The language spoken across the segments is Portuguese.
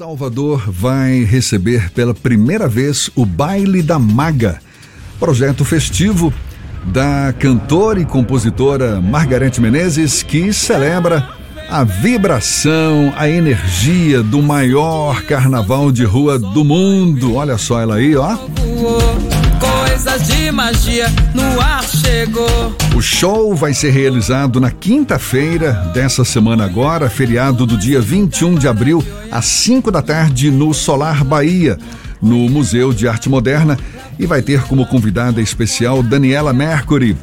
Salvador vai receber pela primeira vez o Baile da Maga, projeto festivo da cantora e compositora Margarete Menezes, que celebra a vibração, a energia do maior carnaval de rua do mundo. Olha só ela aí, ó de magia no ar chegou. O show vai ser realizado na quinta-feira dessa semana agora, feriado do dia 21 de abril, às 5 da tarde, no Solar Bahia, no Museu de Arte Moderna, e vai ter como convidada especial Daniela Mercury.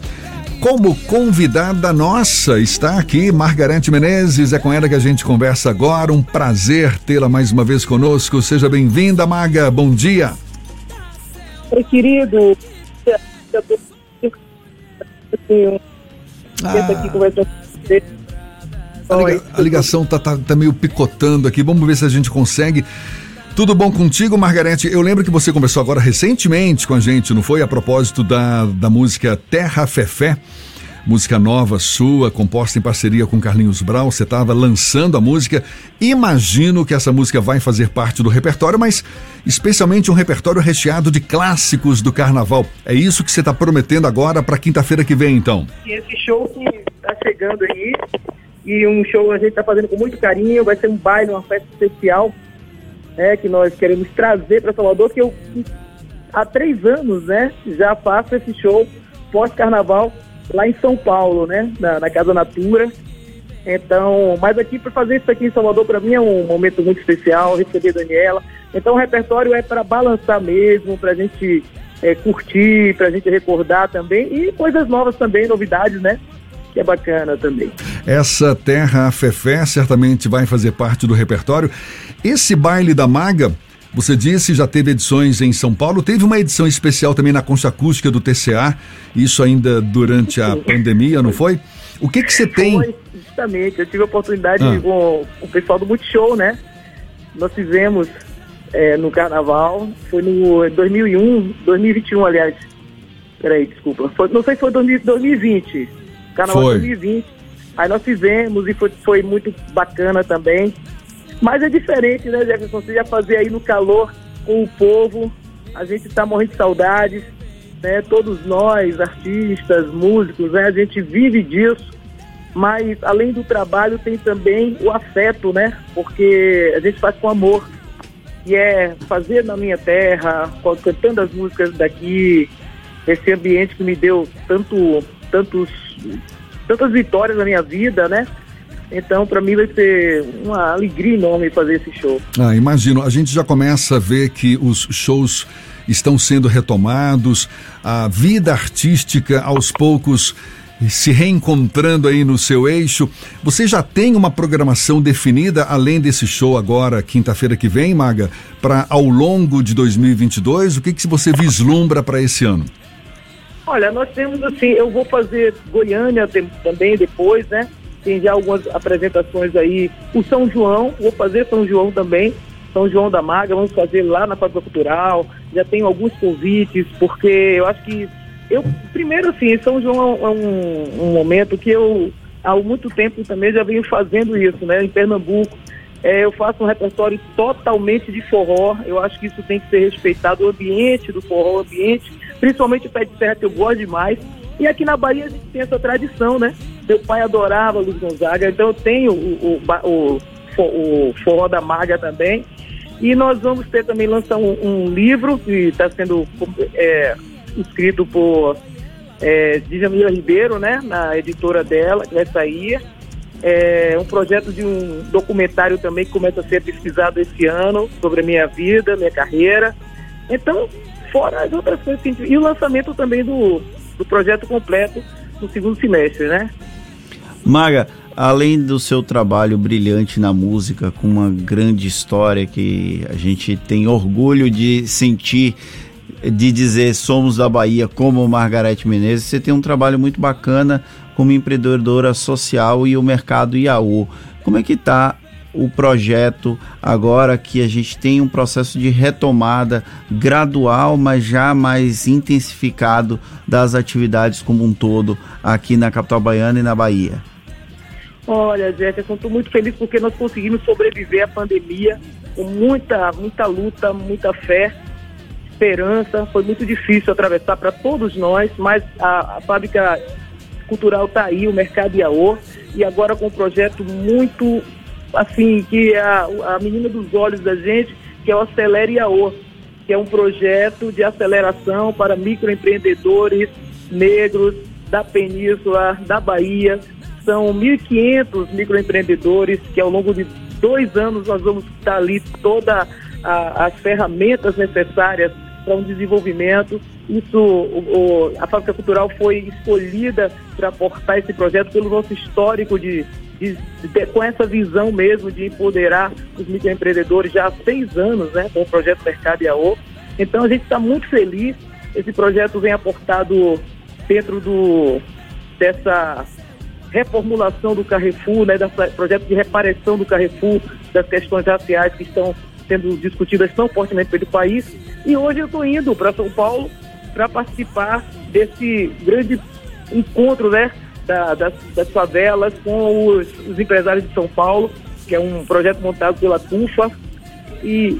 Como convidada nossa está aqui Margarete Menezes, é com ela que a gente conversa agora. Um prazer tê-la mais uma vez conosco. Seja bem-vinda, Maga. Bom dia. Oi, querido. Ah. A, ligação tá, tá, tá meio picotando aqui. Vamos ver se a gente consegue. Tudo bom contigo, Margarete? Eu lembro que você conversou agora recentemente com a gente, não foi? A propósito da, da música Terra Fefé música nova sua, composta em parceria com Carlinhos Brau. Você estava lançando a música. Imagino que essa música vai fazer parte do repertório, mas especialmente um repertório recheado de clássicos do carnaval. É isso que você está prometendo agora para quinta-feira que vem, então? Esse show que está chegando aí, e um show a gente está fazendo com muito carinho, vai ser um baile, uma festa especial, né, que nós queremos trazer para Salvador, que eu há três anos, né, já faço esse show pós-carnaval lá em São Paulo, né? Na, na Casa Natura. Então, mas aqui para fazer isso aqui em Salvador para mim é um momento muito especial, receber Daniela. Então o repertório é para balançar mesmo, para a gente é, curtir, para a gente recordar também e coisas novas também, novidades, né? Que é bacana também. Essa Terra Fefé certamente vai fazer parte do repertório. Esse baile da Maga você disse, já teve edições em São Paulo, teve uma edição especial também na Concha Acústica do TCA, isso ainda durante a pandemia, não foi? O que que você tem? Foi, justamente, eu tive a oportunidade ah. com o pessoal do Multishow, né? Nós fizemos é, no Carnaval, foi no 2001, 2021, aliás. Peraí, desculpa. Foi, não sei se foi 2020, Carnaval foi. 2020. Aí nós fizemos e foi, foi muito bacana também. Mas é diferente, né, Jefferson? Você já fazer aí no calor com o povo, a gente está morrendo de saudades, né? Todos nós, artistas, músicos, né? A gente vive disso. Mas além do trabalho tem também o afeto, né? Porque a gente faz com amor. E é fazer na minha terra, cantando as músicas daqui, esse ambiente que me deu tanto, tantos, tantas vitórias na minha vida, né? Então, para mim, vai ser uma alegria enorme fazer esse show. Ah, imagino. A gente já começa a ver que os shows estão sendo retomados, a vida artística aos poucos se reencontrando aí no seu eixo. Você já tem uma programação definida, além desse show agora, quinta-feira que vem, Maga, para ao longo de 2022? O que, que você vislumbra para esse ano? Olha, nós temos assim, eu vou fazer Goiânia também depois, né? Tem já algumas apresentações aí. O São João, vou fazer São João também, São João da Maga, vamos fazer lá na Fábrica Cultural. Já tenho alguns convites, porque eu acho que eu primeiro assim, São João é um, um momento que eu há muito tempo também já venho fazendo isso, né? Em Pernambuco. É, eu faço um repertório totalmente de forró. Eu acho que isso tem que ser respeitado, o ambiente do forró, o ambiente, principalmente o pé de serra, que eu gosto demais. E aqui na Bahia a gente tem essa tradição, né? Meu pai adorava Luiz Gonzaga, então eu tenho o, o, o, o Forró da Maga também. E nós vamos ter também lançar um, um livro que está sendo é, escrito por é, Djamila Ribeiro, né? Na editora dela, que vai sair. É um projeto de um documentário também que começa a ser pesquisado esse ano sobre a minha vida, minha carreira. Então, fora as outras coisas. E o lançamento também do, do projeto completo no segundo semestre, né? Maga, além do seu trabalho brilhante na música, com uma grande história que a gente tem orgulho de sentir, de dizer somos da Bahia como Margarete Menezes, você tem um trabalho muito bacana como empreendedora social e o mercado Iaú. Como é que está o projeto agora que a gente tem um processo de retomada gradual, mas já mais intensificado das atividades como um todo aqui na capital baiana e na Bahia? Olha, Jefferson, estou muito feliz porque nós conseguimos sobreviver à pandemia. com muita, muita luta, muita fé, esperança. Foi muito difícil atravessar para todos nós, mas a, a fábrica cultural está aí, o Mercado Iaô, e agora com um projeto muito, assim, que a, a menina dos olhos da gente, que é o Acelere Iaô, que é um projeto de aceleração para microempreendedores negros da Península, da Bahia. São 1.500 microempreendedores que ao longo de dois anos nós vamos estar ali todas as ferramentas necessárias para um desenvolvimento. Isso, o, o, a Fábrica Cultural foi escolhida para aportar esse projeto pelo nosso histórico de, de, de, com essa visão mesmo de empoderar os microempreendedores já há seis anos, né, com o projeto Mercado IAO. Então a gente está muito feliz. Esse projeto vem aportado dentro do, dessa reformulação do Carrefour, né, desse projeto de reparação do Carrefour, das questões raciais que estão sendo discutidas tão fortemente pelo país. E hoje eu estou indo para São Paulo para participar desse grande encontro né, da, das, das favelas com os, os, empresários de São Paulo, que é um projeto montado pela TUFA. E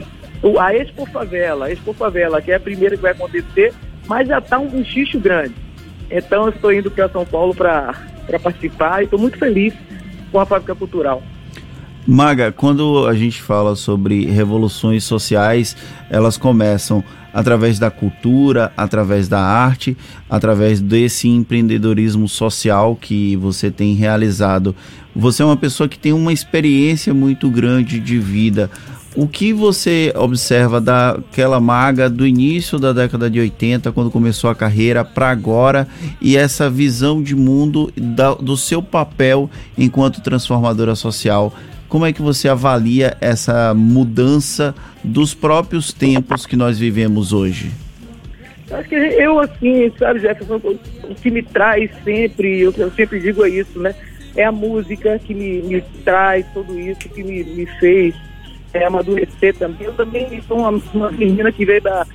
a Expo Favela, a Expo Favela, que é a primeira que vai acontecer, mas já está um, um xixo grande. Então eu estou indo para São Paulo para participar e estou muito feliz com a fábrica cultural. Maga, quando a gente fala sobre revoluções sociais, elas começam através da cultura, através da arte, através desse empreendedorismo social que você tem realizado. Você é uma pessoa que tem uma experiência muito grande de vida. O que você observa daquela maga do início da década de 80, quando começou a carreira, para agora, e essa visão de mundo da, do seu papel enquanto transformadora social? Como é que você avalia essa mudança dos próprios tempos que nós vivemos hoje? Acho que eu, assim, sabe, Jefferson, o que me traz sempre, eu, eu sempre digo é isso, né? É a música que me, me traz tudo isso, que me, me fez é, amadurecer também. Eu também sou uma, uma menina que veio da,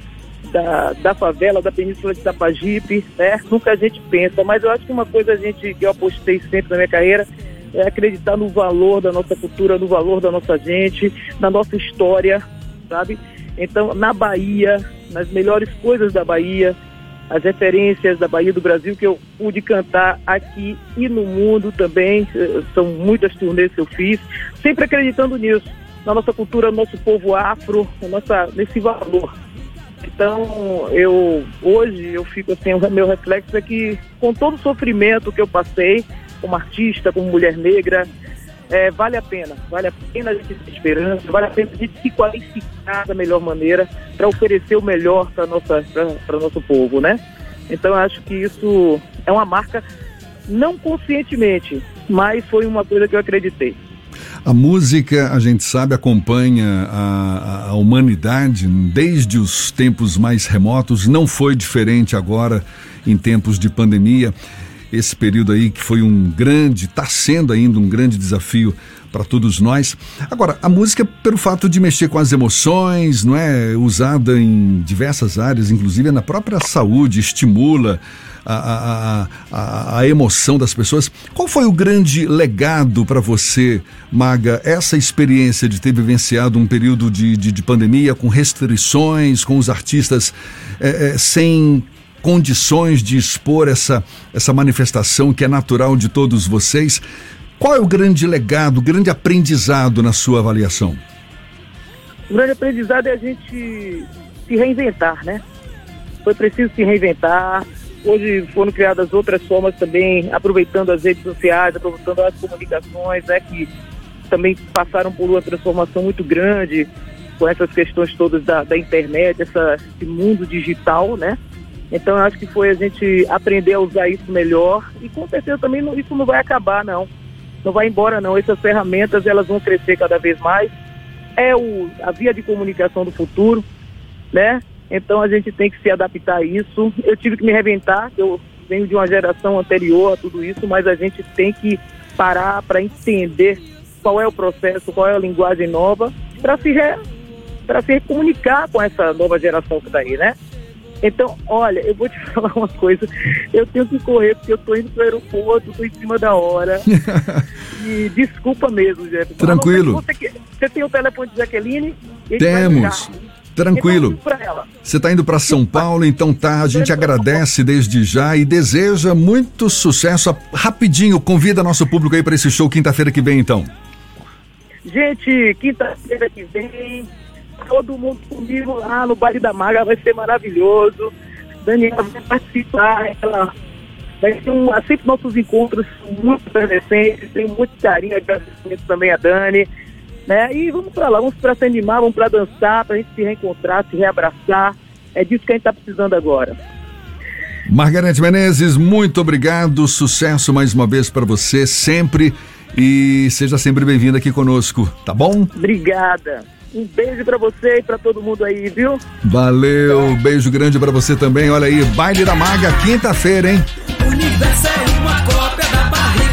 da, da favela, da Península de Tapajipe, né? Nunca a gente pensa, mas eu acho que uma coisa a gente, que eu apostei sempre na minha carreira é acreditar no valor da nossa cultura, no valor da nossa gente, na nossa história, sabe? Então, na Bahia, nas melhores coisas da Bahia, as referências da Bahia do Brasil que eu pude cantar aqui e no mundo também, eh, são muitas turnês que eu fiz, sempre acreditando nisso na nossa cultura, no nosso povo afro, nossa, nesse valor. Então, eu hoje eu fico assim, o meu reflexo é que com todo o sofrimento que eu passei como artista, como mulher negra, é, vale a pena, vale a pena a gente ter esperança, vale a pena a gente se qualificar da melhor maneira para oferecer o melhor para para nosso povo, né? Então, acho que isso é uma marca não conscientemente, mas foi uma coisa que eu acreditei. A música, a gente sabe, acompanha a, a, humanidade desde os tempos mais remotos, não foi diferente agora em tempos de pandemia. Esse período aí que foi um grande, está sendo ainda um grande desafio para todos nós. Agora, a música, pelo fato de mexer com as emoções, não é usada em diversas áreas, inclusive na própria saúde, estimula a, a, a, a emoção das pessoas. Qual foi o grande legado para você, Maga, essa experiência de ter vivenciado um período de, de, de pandemia com restrições, com os artistas é, é, sem condições de expor essa, essa manifestação que é natural de todos vocês? Qual é o grande legado, o grande aprendizado na sua avaliação? O grande aprendizado é a gente se reinventar, né? Foi preciso se reinventar, Hoje foram criadas outras formas também, aproveitando as redes sociais, aproveitando as comunicações, né, que também passaram por uma transformação muito grande com essas questões todas da, da internet, essa, esse mundo digital, né? Então eu acho que foi a gente aprender a usar isso melhor e com certeza também não, isso não vai acabar não, não vai embora não. Essas ferramentas elas vão crescer cada vez mais. É o, a via de comunicação do futuro, né? Então a gente tem que se adaptar a isso. Eu tive que me reventar, eu venho de uma geração anterior a tudo isso, mas a gente tem que parar para entender qual é o processo, qual é a linguagem nova, para se, re... se comunicar com essa nova geração que está aí, né? Então, olha, eu vou te falar uma coisa. Eu tenho que correr porque eu tô indo pro aeroporto, tô em cima da hora. e desculpa mesmo, Jefferson. Tranquilo. Você, você, tem o telefone de Jaqueline? Temos. Tranquilo. Então, você está indo para São Paulo, então tá. A gente agradece desde já e deseja muito sucesso. Rapidinho, convida nosso público aí para esse show quinta-feira que vem, então. Gente, quinta-feira que vem, todo mundo comigo lá no Baile da Maga, vai ser maravilhoso. Daniela vai participar, ela vai ser um, sempre nossos encontros muito efervescentes, tem muito carinho, agradecimento também a Dani. Né? E vamos para lá, vamos para se animar, vamos para dançar, para a gente se reencontrar, se reabraçar. É disso que a gente está precisando agora. Margarete Menezes, muito obrigado, sucesso mais uma vez para você, sempre. E seja sempre bem-vinda aqui conosco, tá bom? Obrigada. Um beijo para você e para todo mundo aí, viu? Valeu, beijo grande para você também. Olha aí, baile da Maga, quinta-feira, hein? O universo é uma cópia da barriga.